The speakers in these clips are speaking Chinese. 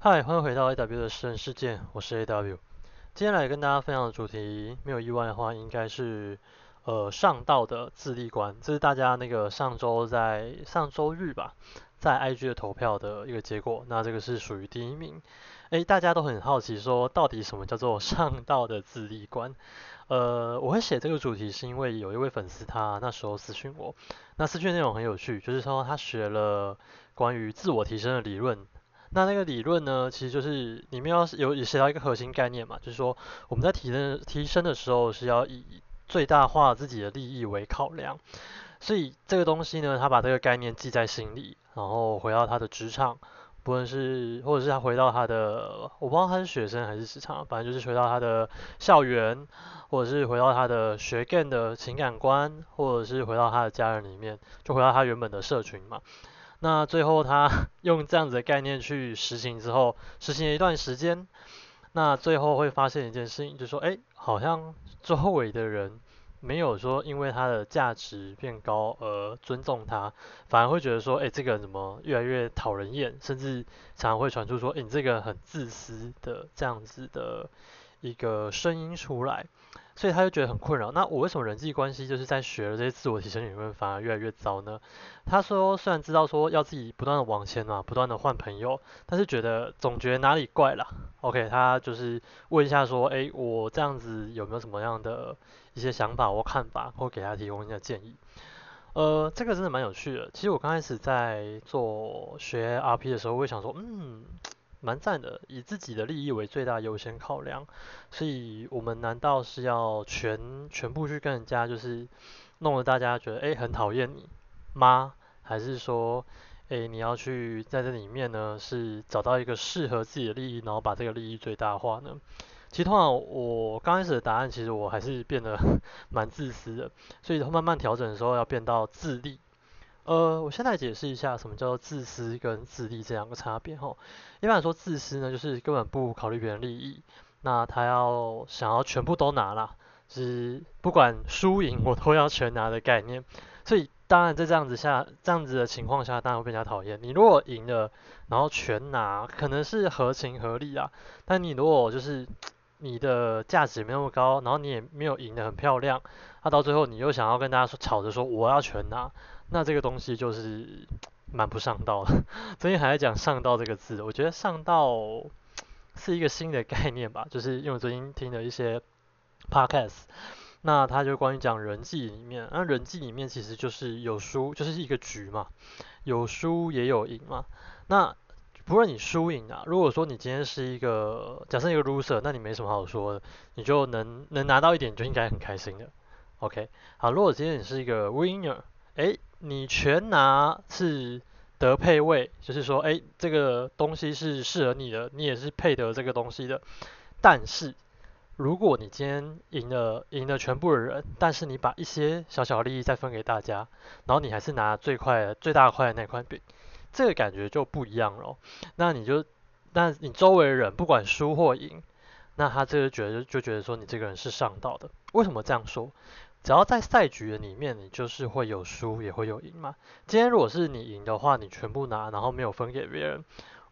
嗨，欢迎回到 AW 的私人世界，我是 AW。今天来跟大家分享的主题，没有意外的话，应该是呃上道的自立观，这是大家那个上周在上周日吧，在 IG 的投票的一个结果。那这个是属于第一名。诶，大家都很好奇说，到底什么叫做上道的自立观？呃，我会写这个主题是因为有一位粉丝他那时候私讯我，那私讯内容很有趣，就是说他学了关于自我提升的理论。那那个理论呢，其实就是里面要有也写到一个核心概念嘛，就是说我们在提升提升的时候是要以最大化自己的利益为考量，所以这个东西呢，他把这个概念记在心里，然后回到他的职场，不论是或者是他回到他的，我不知道他是学生还是职场，反正就是回到他的校园，或者是回到他的学 g 的情感观，或者是回到他的家人里面，就回到他原本的社群嘛。那最后他 用这样子的概念去实行之后，实行了一段时间，那最后会发现一件事情，就说，哎，好像周围的人没有说因为他的价值变高而尊重他，反而会觉得说，哎，这个人怎么越来越讨人厌，甚至常常会传出说，哎，你这个很自私的这样子的一个声音出来。所以他就觉得很困扰。那我为什么人际关系就是在学了这些自我提升理论，反而越来越糟呢？他说，虽然知道说要自己不断的往前嘛，不断的换朋友，但是觉得总觉得哪里怪了。OK，他就是问一下说，哎，我这样子有没有什么样的一些想法或看法，或给他提供一下建议？呃，这个真的蛮有趣的。其实我刚开始在做学 RP 的时候，我会想说，嗯。蛮赞的，以自己的利益为最大优先考量，所以我们难道是要全全部去跟人家就是弄得大家觉得哎很讨厌你吗？还是说哎你要去在这里面呢是找到一个适合自己的利益，然后把这个利益最大化呢？其实通常我刚开始的答案其实我还是变得 蛮自私的，所以慢慢调整的时候要变到自利。呃，我现在解释一下什么叫做自私跟自利这两个差别哈。一般来说，自私呢就是根本不考虑别人利益，那他要想要全部都拿啦，是不管输赢我都要全拿的概念。所以当然在这样子下，这样子的情况下，当然会更加讨厌。你如果赢了，然后全拿，可能是合情合理啊。但你如果就是你的价值没那么高，然后你也没有赢得很漂亮，那到最后你又想要跟大家说吵着说我要全拿。那这个东西就是 蛮不上道的。最近还在讲上道这个字，我觉得上道 是一个新的概念吧，就是因为我最近听了一些 podcast，那他就关于讲人际里面，那人际里面其实就是有输，就是一个局嘛，有输也有赢嘛。那不论你输赢啊，如果说你今天是一个假设一个 loser，那你没什么好说的，你就能能拿到一点就应该很开心的。OK，好，如果今天你是一个 winner，哎。你全拿是得配位，就是说，哎，这个东西是适合你的，你也是配得这个东西的。但是，如果你今天赢了，赢了全部的人，但是你把一些小小利益再分给大家，然后你还是拿最快、最大块的那块饼，这个感觉就不一样了。那你就，那你周围的人不管输或赢，那他这个觉得就觉得说你这个人是上道的。为什么这样说？只要在赛局的里面，你就是会有输也会有赢嘛。今天如果是你赢的话，你全部拿，然后没有分给别人，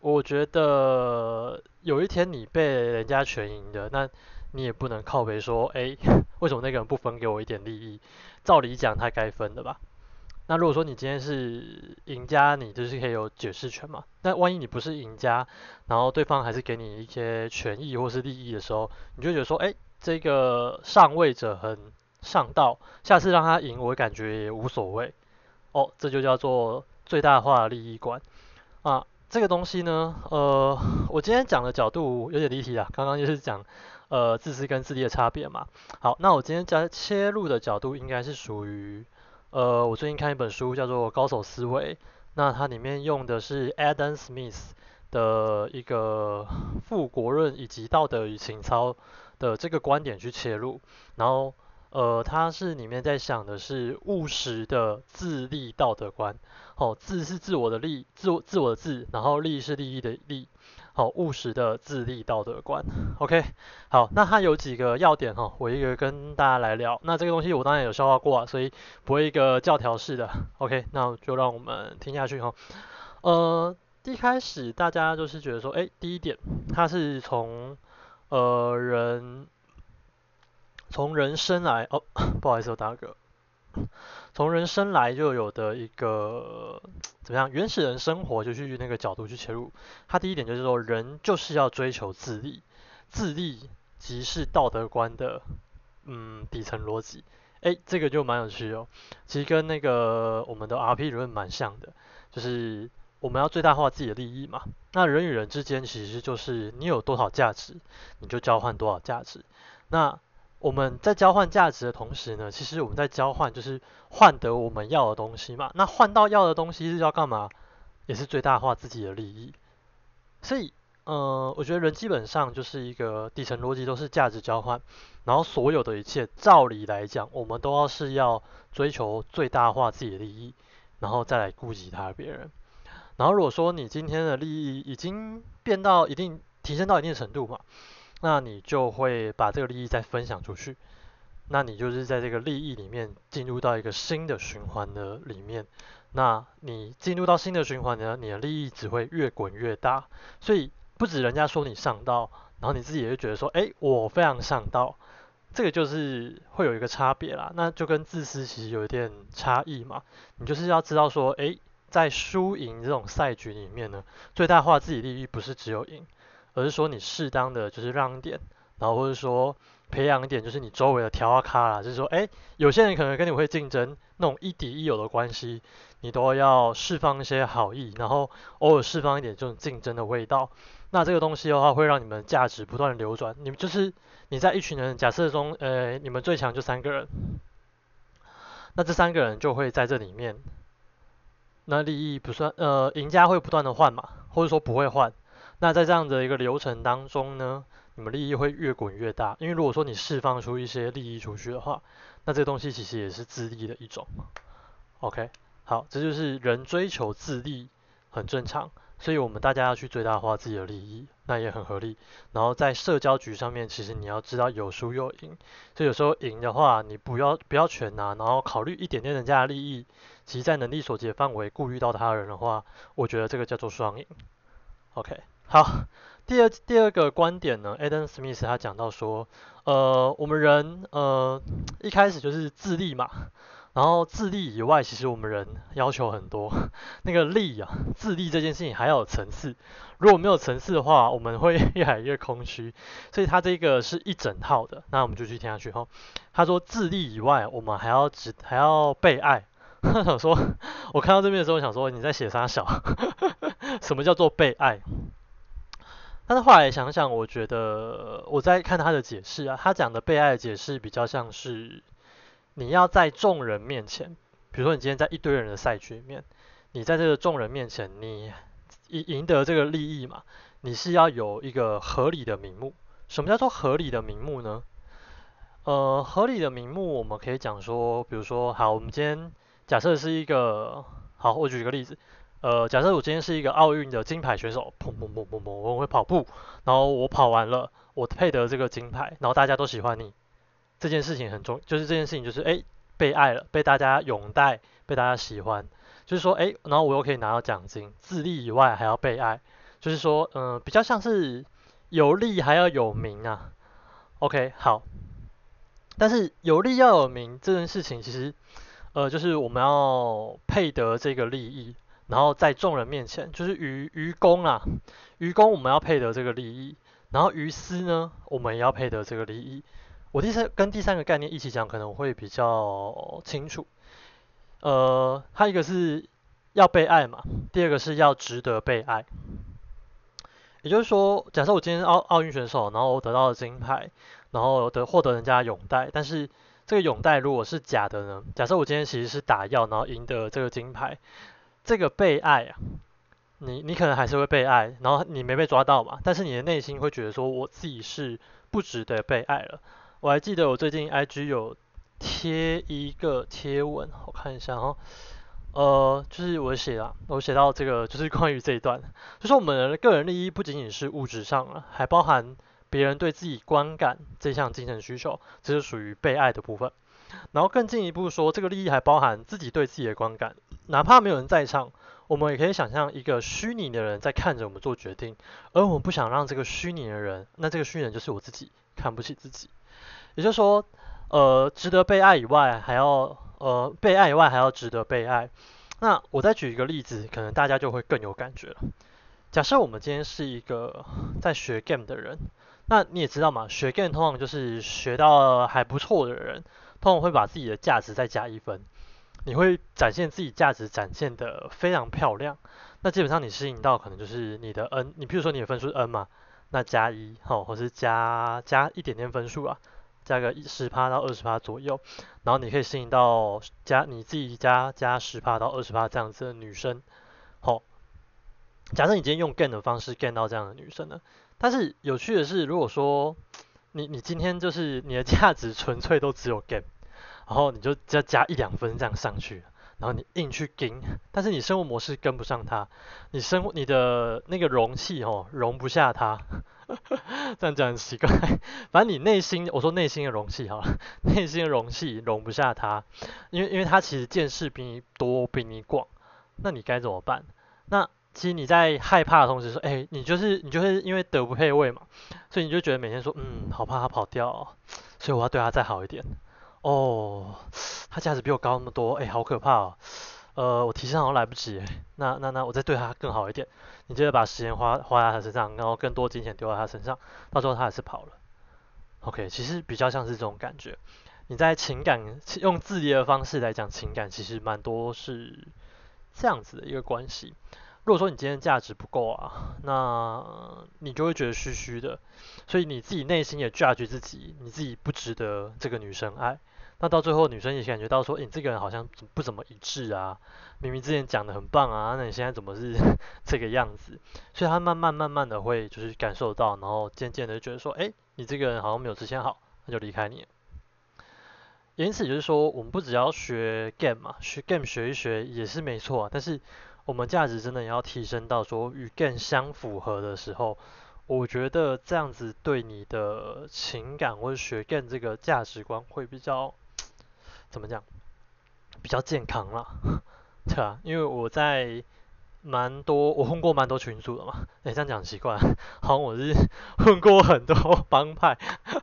我觉得有一天你被人家全赢的，那你也不能靠背说，哎，为什么那个人不分给我一点利益？照理讲他该分的吧。那如果说你今天是赢家，你就是可以有解释权嘛。那万一你不是赢家，然后对方还是给你一些权益或是利益的时候，你就觉得说，哎，这个上位者很。上道，下次让他赢，我感觉也无所谓。哦，这就叫做最大化利益观啊。这个东西呢，呃，我今天讲的角度有点离题啊。刚刚就是讲呃自私跟自利的差别嘛。好，那我今天讲切入的角度应该是属于呃，我最近看一本书叫做《高手思维》，那它里面用的是 Adam Smith 的一个富国论以及道德与情操的这个观点去切入，然后。呃，他是里面在想的是务实的自立道德观。好，自是自我的利，自我自我的自，然后利是利益的利。好，务实的自立道德观。OK，好，那它有几个要点哈，我一个跟大家来聊。那这个东西我当然有消化过啊，所以不会一个教条式的。OK，那就让我们听下去哈。呃，一开始大家就是觉得说，哎，第一点，它是从呃人从人生来，哦，不好意思，我打嗝。从人生来就有的一个怎么样原始人生活就去那个角度去切入，它第一点就是说人就是要追求自立，自立即是道德观的嗯底层逻辑，哎，这个就蛮有趣哦，其实跟那个我们的 RP 理论蛮像的，就是我们要最大化自己的利益嘛，那人与人之间其实就是你有多少价值，你就交换多少价值，那。我们在交换价值的同时呢，其实我们在交换就是换得我们要的东西嘛。那换到要的东西是要干嘛？也是最大化自己的利益。所以，呃，我觉得人基本上就是一个底层逻辑都是价值交换，然后所有的一切，照理来讲，我们都要是要追求最大化自己的利益，然后再来顾及他别人。然后如果说你今天的利益已经变到一定提升到一定程度嘛。那你就会把这个利益再分享出去，那你就是在这个利益里面进入到一个新的循环的里面。那你进入到新的循环呢，你的利益只会越滚越大。所以不止人家说你上道，然后你自己也会觉得说，哎，我非常上道。这个就是会有一个差别啦。那就跟自私其实有一点差异嘛。你就是要知道说，哎，在输赢这种赛局里面呢，最大化自己利益不是只有赢。而是说你适当的就是让点，然后或者说培养一点，就是你周围的调啊咖啦，就是说，哎，有些人可能跟你会竞争，那种一敌一友的关系，你都要释放一些好意，然后偶尔释放一点这种竞争的味道。那这个东西的话，会让你们价值不断流转。你们就是你在一群人假设中，呃，你们最强就三个人，那这三个人就会在这里面，那利益不算，呃，赢家会不断的换嘛，或者说不会换。那在这样的一个流程当中呢，你们利益会越滚越大，因为如果说你释放出一些利益出去的话，那这东西其实也是自利的一种。OK，好，这就是人追求自利很正常，所以我们大家要去最大化自己的利益，那也很合理。然后在社交局上面，其实你要知道有输有赢，所以有时候赢的话，你不要不要全拿，然后考虑一点点人家的利益，其实在能力所及的范围顾虑到他人的话，我觉得这个叫做双赢。OK。好，第二第二个观点呢，Adam Smith 他讲到说，呃，我们人呃一开始就是自立嘛，然后自立以外，其实我们人要求很多，那个力啊，自立这件事情还要有层次，如果没有层次的话，我们会 越来越空虚，所以他这个是一整套的，那我们就去听下去哈。他说自立以外，我们还要只还要被爱。想说，我看到这边的时候，想说你在写啥小？什么叫做被爱？但是后来想想，我觉得我在看他的解释啊，他讲的被爱的解释比较像是你要在众人面前，比如说你今天在一堆人的赛局里面，你在这个众人面前，你赢赢得这个利益嘛，你是要有一个合理的名目。什么叫做合理的名目呢？呃，合理的名目我们可以讲说，比如说，好，我们今天假设是一个，好，我举一个例子。呃，假设我今天是一个奥运的金牌选手，砰砰砰砰砰，我会跑步，然后我跑完了，我配得这个金牌，然后大家都喜欢你，这件事情很重，就是这件事情就是哎被爱了，被大家拥戴，被大家喜欢，就是说哎，然后我又可以拿到奖金，自立以外还要被爱，就是说嗯，比较像是有利还要有名啊。OK，好，但是有利要有名这件事情，其实呃，就是我们要配得这个利益。然后在众人面前，就是于于公啊，于公我们要配得这个利益，然后于私呢，我们也要配得这个利益。我第三跟第三个概念一起讲，可能会比较清楚。呃，它一个是要被爱嘛，第二个是要值得被爱。也就是说，假设我今天奥奥运选手，然后我得到了金牌，然后得获得人家的拥戴，但是这个拥戴如果是假的呢？假设我今天其实是打药，然后赢得这个金牌。这个被爱啊，你你可能还是会被爱，然后你没被抓到嘛，但是你的内心会觉得说我自己是不值得被爱了。我还记得我最近 IG 有贴一个贴文，我看一下哈，呃，就是我写了，我写到这个就是关于这一段，就是我们的个人利益不仅仅是物质上了，还包含别人对自己观感这项精神需求，这是属于被爱的部分。然后更进一步说，这个利益还包含自己对自己的观感。哪怕没有人在场，我们也可以想象一个虚拟的人在看着我们做决定，而我们不想让这个虚拟的人，那这个虚拟人就是我自己，看不起自己。也就是说，呃，值得被爱以外，还要呃被爱以外还要值得被爱。那我再举一个例子，可能大家就会更有感觉了。假设我们今天是一个在学 game 的人，那你也知道嘛，学 game 通常就是学到还不错的人，通常会把自己的价值再加一分。你会展现自己价值，展现的非常漂亮。那基本上你吸引到可能就是你的 N，你比如说你的分数是 N 嘛，那加一，好，或是加加一点点分数啊，加个十趴到二十趴左右，然后你可以吸引到加你自己加加十趴到二十趴这样子的女生，好。假设你今天用 gain 的方式 gain 到这样的女生呢，但是有趣的是，如果说你你今天就是你的价值纯粹都只有 gain。然后你就要加一两分这样上去，然后你硬去跟，但是你生活模式跟不上它，你生你的那个容器哦容不下它，这样讲很奇怪，反正你内心我说内心的容器好了，内心的容器容不下它，因为因为它其实见识比你多比你广，那你该怎么办？那其实你在害怕的同时说，哎，你就是你就是因为德不配位嘛，所以你就觉得每天说，嗯，好怕他跑掉，所以我要对他再好一点。哦，他价值比我高那么多，哎，好可怕哦。呃，我提升好像来不及，那那那我再对他更好一点。你接着把时间花花在他身上，然后更多金钱丢在他身上，到时候他还是跑了。OK，其实比较像是这种感觉。你在情感用自己的方式来讲情感，其实蛮多是这样子的一个关系。如果说你今天价值不够啊，那你就会觉得虚虚的，所以你自己内心也 judge 自己，你自己不值得这个女生爱。那到最后，女生也感觉到说，你这个人好像不怎么一致啊，明明之前讲的很棒啊，那你现在怎么是 这个样子？所以她慢慢慢慢的会就是感受到，然后渐渐的觉得说，哎，你这个人好像没有之前好，那就离开你。因此就是说，我们不只要学 game 嘛，学 game 学一学也是没错，但是我们价值真的要提升到说与 game 相符合的时候。我觉得这样子对你的情感或者学更这个价值观会比较怎么讲？比较健康啦，对啊，因为我在蛮多我混过蛮多群组的嘛，哎这样讲奇怪，好像我是 混过很多帮派，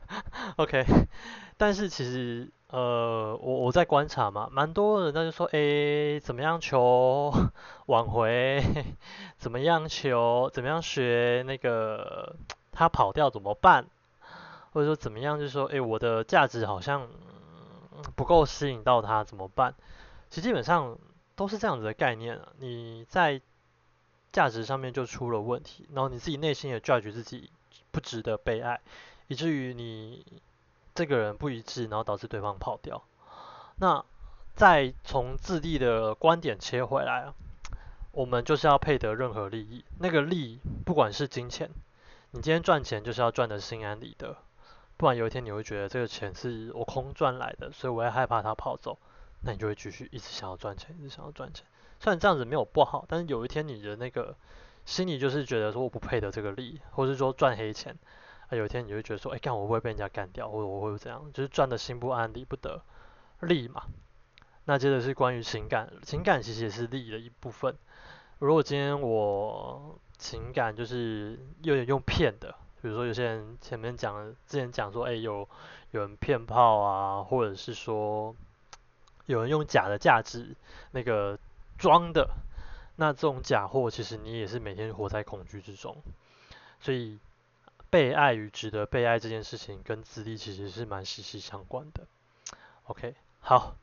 OK，但是其实。呃，我我在观察嘛，蛮多人他就说，哎，怎么样求 挽回？怎么样求？怎么样学那个他跑掉怎么办？或者说怎么样，就是说，哎，我的价值好像不够吸引到他怎么办？其实基本上都是这样子的概念啊。你在价值上面就出了问题，然后你自己内心也 judge 自己不值得被爱，以至于你。这个人不一致，然后导致对方跑掉。那再从自利的观点切回来啊，我们就是要配得任何利益。那个利，不管是金钱，你今天赚钱就是要赚得心安理得，不然有一天你会觉得这个钱是我空赚来的，所以我也害怕他跑走，那你就会继续一直想要赚钱，一直想要赚钱。虽然这样子没有不好，但是有一天你的那个心里就是觉得说我不配得这个利，或是说赚黑钱。啊，有一天你就会觉得说，哎，干我会不会被人家干掉，或者我会这样，就是赚的心不安，理不得，利嘛。那接着是关于情感，情感其实也是利的一部分。如果今天我情感就是有点用骗的，比如说有些人前面讲，之前讲说，哎，有有人骗炮啊，或者是说有人用假的价值那个装的，那这种假货其实你也是每天活在恐惧之中，所以。被爱与值得被爱这件事情跟资历其实是蛮息息相关的。OK，好，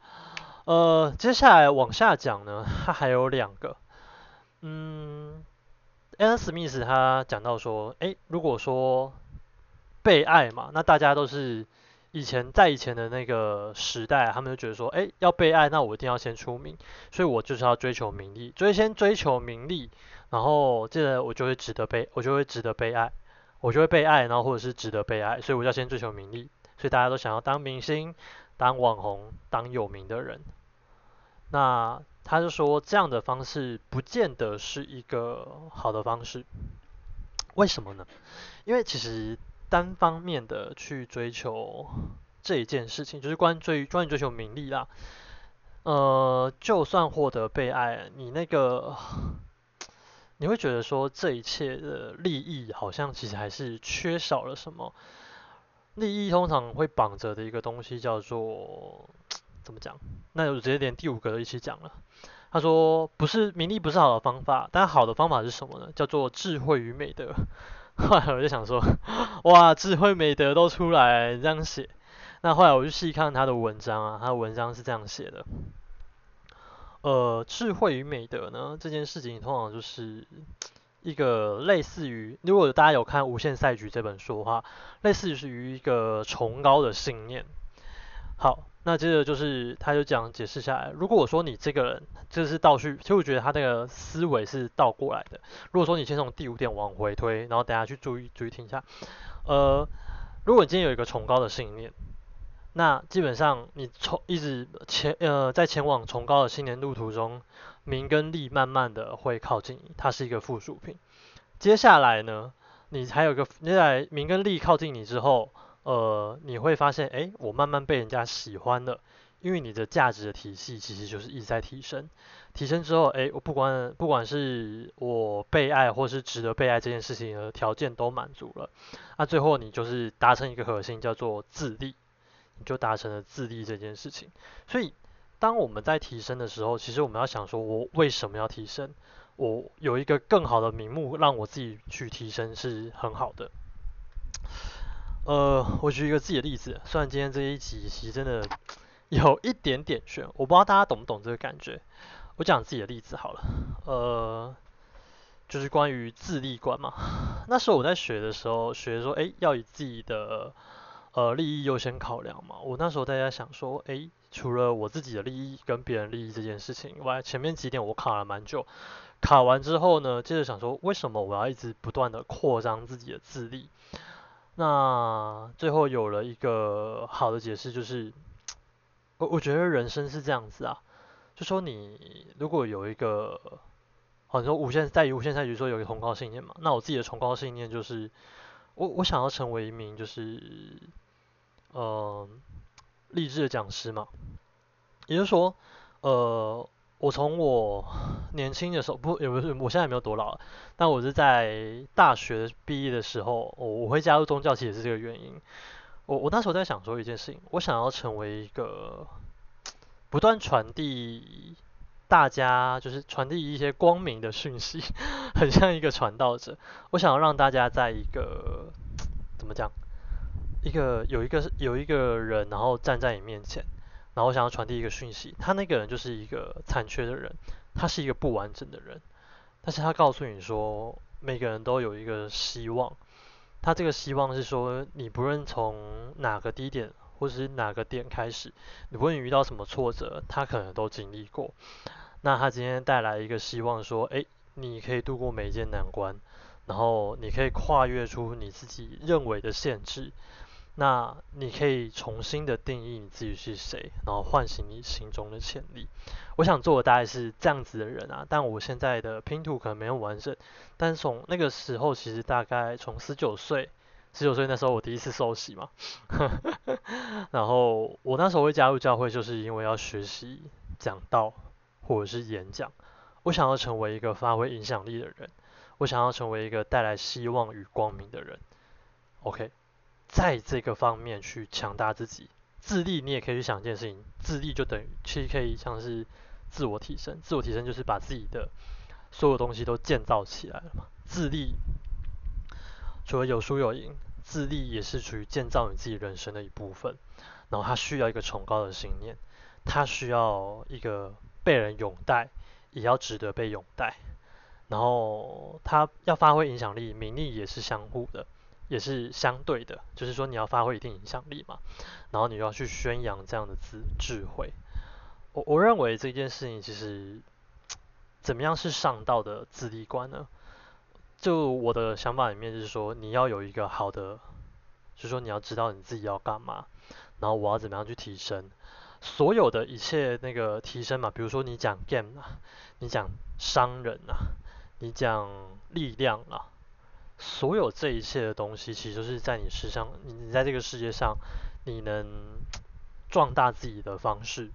呃，接下来往下讲呢，它还有两个。嗯，Alan Smith 他讲到说，诶，如果说被爱嘛，那大家都是以前在以前的那个时代，他们就觉得说，诶，要被爱，那我一定要先出名，所以我就是要追求名利，所以先追求名利，然后接着我就会值得被，我就会值得被爱。我就会被爱，然后或者是值得被爱，所以我要先追求名利，所以大家都想要当明星、当网红、当有名的人。那他就说这样的方式不见得是一个好的方式，为什么呢？因为其实单方面的去追求这一件事情，就是关追关于追求名利啦。呃，就算获得被爱，你那个你会觉得说这一切的利益好像其实还是缺少了什么。利益通常会绑着的一个东西叫做怎么讲？那就直接连第五个一起讲了。他说不是名利不是好的方法，但好的方法是什么呢？叫做智慧与美德。后来我就想说，哇，智慧美德都出来这样写。那后来我就细看他的文章啊，他的文章是这样写的。呃，智慧与美德呢，这件事情通常就是一个类似于，如果大家有看《无限赛局》这本书的话，类似于一个崇高的信念。好，那接着就是他就讲解释下来，如果我说你这个人这是倒叙，其实我觉得他那个思维是倒过来的。如果说你先从第五点往回推，然后大家去注意注意听一下，呃，如果你今天有一个崇高的信念。那基本上你从一直前呃在前往崇高的新年路途中，名跟利慢慢的会靠近你，它是一个附属品。接下来呢，你还有个接下来名跟利靠近你之后，呃你会发现，哎，我慢慢被人家喜欢了，因为你的价值的体系其实就是一直在提升，提升之后，哎，我不管不管是我被爱或是值得被爱这件事情的条件都满足了，那最后你就是达成一个核心叫做自立。就达成了自立这件事情，所以当我们在提升的时候，其实我们要想说，我为什么要提升？我有一个更好的名目让我自己去提升是很好的。呃，我举一个自己的例子，虽然今天这一集其实真的有一点点悬，我不知道大家懂不懂这个感觉。我讲自己的例子好了，呃，就是关于自立观嘛。那时候我在学的时候，学说，哎，要以自己的呃，利益优先考量嘛。我那时候大家想说，诶，除了我自己的利益跟别人利益这件事情以外，前面几点我卡了蛮久。卡完之后呢，接着想说，为什么我要一直不断的扩张自己的自利？那最后有了一个好的解释，就是我我觉得人生是这样子啊，就说你如果有一个，好像说无限在于无限赛局说有一个崇高信念嘛，那我自己的崇高信念就是，我我想要成为一名就是。呃，励志的讲师嘛，也就是说，呃，我从我年轻的时候，不，也不是，我现在没有多老，但我是在大学毕业的时候，我我会加入宗教，其实也是这个原因。我我那时候在想说一件事情，我想要成为一个不断传递大家，就是传递一些光明的讯息，很像一个传道者。我想要让大家在一个怎么讲？一个有一个有一个人，然后站在你面前，然后想要传递一个讯息。他那个人就是一个残缺的人，他是一个不完整的人，但是他告诉你说，每个人都有一个希望。他这个希望是说，你不论从哪个低点或者是哪个点开始，你不论遇到什么挫折，他可能都经历过。那他今天带来一个希望，说，哎，你可以度过每一件难关，然后你可以跨越出你自己认为的限制。那你可以重新的定义你自己是谁，然后唤醒你心中的潜力。我想做的大概是这样子的人啊，但我现在的拼图可能没有完整。但从那个时候，其实大概从十九岁，十九岁那时候我第一次受洗嘛，然后我那时候会加入教会，就是因为要学习讲道或者是演讲。我想要成为一个发挥影响力的人，我想要成为一个带来希望与光明的人。OK。在这个方面去强大自己，自立你也可以去想一件事情，自立就等于其实可以像是自我提升，自我提升就是把自己的所有东西都建造起来了嘛。自立除了有输有赢，自立也是属于建造你自己人生的一部分。然后它需要一个崇高的信念，它需要一个被人拥戴，也要值得被拥戴。然后它要发挥影响力，名利也是相互的。也是相对的，就是说你要发挥一定影响力嘛，然后你要去宣扬这样的智智慧。我我认为这件事情其实怎么样是上道的自立观呢？就我的想法里面就是说，你要有一个好的，就是说你要知道你自己要干嘛，然后我要怎么样去提升所有的一切那个提升嘛，比如说你讲 game 啊，你讲商人啊，你讲力量啊。所有这一切的东西，其实都是在你身上，你你在这个世界上，你能壮大自己的方式。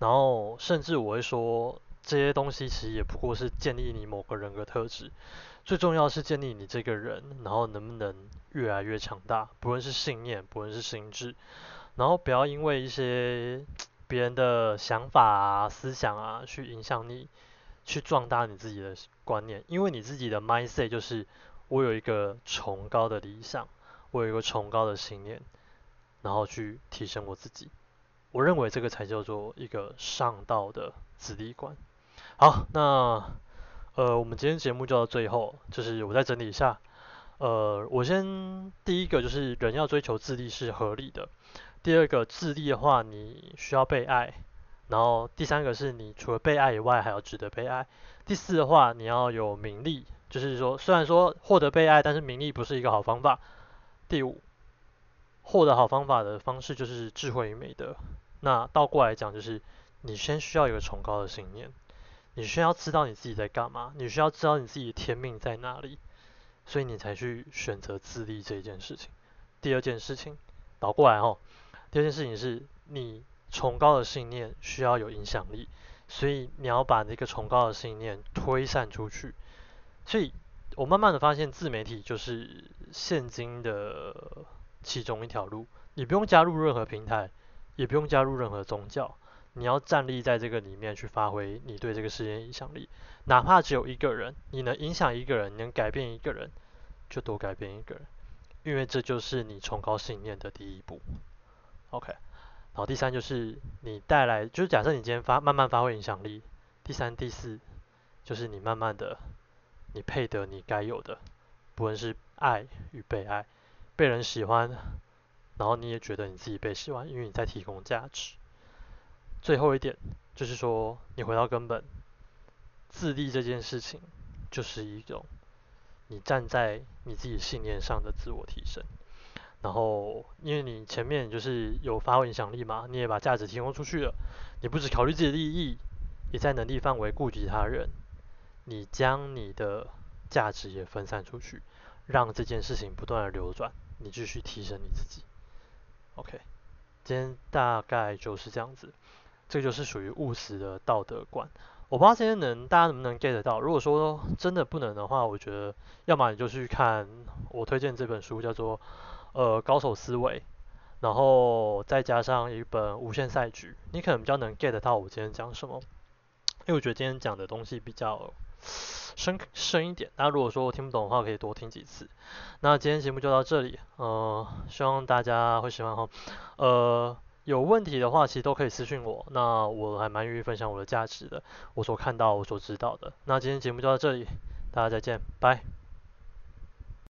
然后甚至我会说，这些东西其实也不过是建立你某个人格特质。最重要是建立你这个人，然后能不能越来越强大，不论是信念，不论是心智，然后不要因为一些 别人的想法啊、思想啊去影响你，去壮大你自己的观念，因为你自己的 mindset 就是我有一个崇高的理想，我有一个崇高的信念，然后去提升我自己。我认为这个才叫做一个上道的自立观。好，那。呃，我们今天节目就到最后，就是我再整理一下。呃，我先第一个就是人要追求自立是合理的。第二个，自立的话你需要被爱。然后第三个是你除了被爱以外还要值得被爱。第四的话你要有名利，就是说虽然说获得被爱，但是名利不是一个好方法。第五，获得好方法的方式就是智慧与美德。那倒过来讲就是你先需要一个崇高的信念。你需要知道你自己在干嘛，你需要知道你自己的天命在哪里，所以你才去选择自立这一件事情。第二件事情倒过来哦，第二件事情是你崇高的信念需要有影响力，所以你要把那个崇高的信念推散出去。所以我慢慢的发现自媒体就是现今的其中一条路，你不用加入任何平台，也不用加入任何宗教。你要站立在这个里面去发挥你对这个世界影响力，哪怕只有一个人，你能影响一个人，能改变一个人，就多改变一个人，因为这就是你崇高信念的第一步。OK，然后第三就是你带来，就是假设你今天发慢慢发挥影响力，第三、第四就是你慢慢的，你配得你该有的，不论是爱与被爱，被人喜欢，然后你也觉得你自己被喜欢，因为你在提供价值。最后一点就是说，你回到根本，自立这件事情就是一种你站在你自己信念上的自我提升。然后，因为你前面就是有发挥影响力嘛，你也把价值提供出去了，你不只考虑自己的利益，也在能力范围顾及他人，你将你的价值也分散出去，让这件事情不断的流转，你继续提升你自己。OK，今天大概就是这样子。这就是属于务实的道德观。我不知道今天能大家能不能 get 到。如果说真的不能的话，我觉得要么你就去看我推荐这本书，叫做呃高手思维，然后再加上一本无限赛局，你可能比较能 get 到我今天讲什么。因为我觉得今天讲的东西比较深深一点。那如果说我听不懂的话，可以多听几次。那今天节目就到这里，呃，希望大家会喜欢哈，呃。有问题的话，其实都可以私信我。那我还蛮愿意分享我的价值的，我所看到、我所知道的。那今天节目就到这里，大家再见，拜。